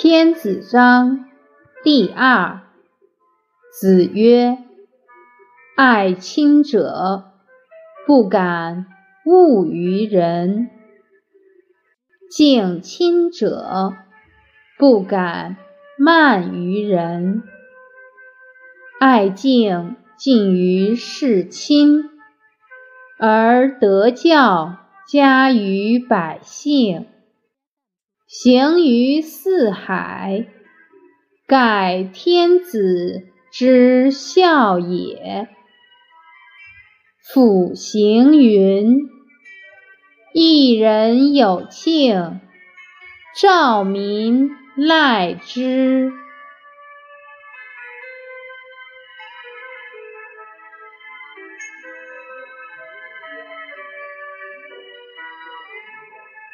天子章第二。子曰：“爱亲者，不敢恶于人；敬亲者，不敢慢于人。爱敬近于事亲，而德教加于百姓。”行于四海，盖天子之孝也。甫行云：“一人有庆，兆民赖之。”